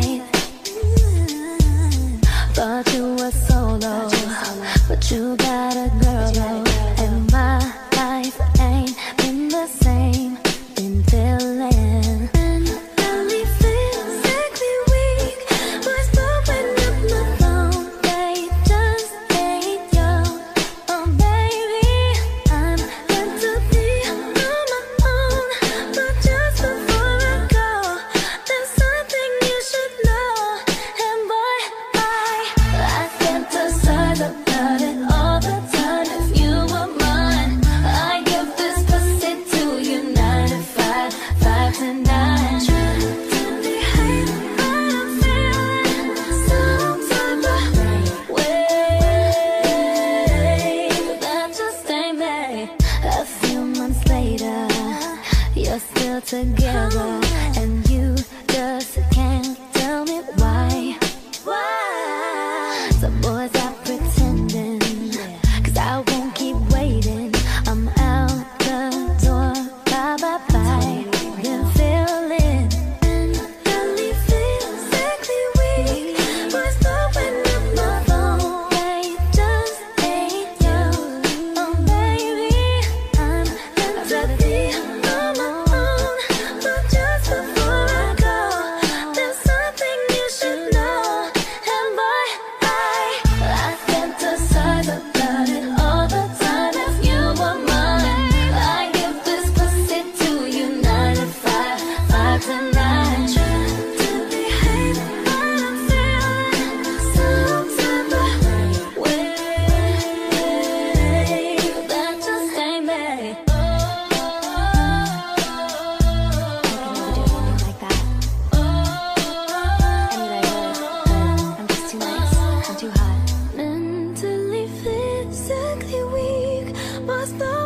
life. You were solo, but you got still together, and you just can't tell me why. Why? The boys. must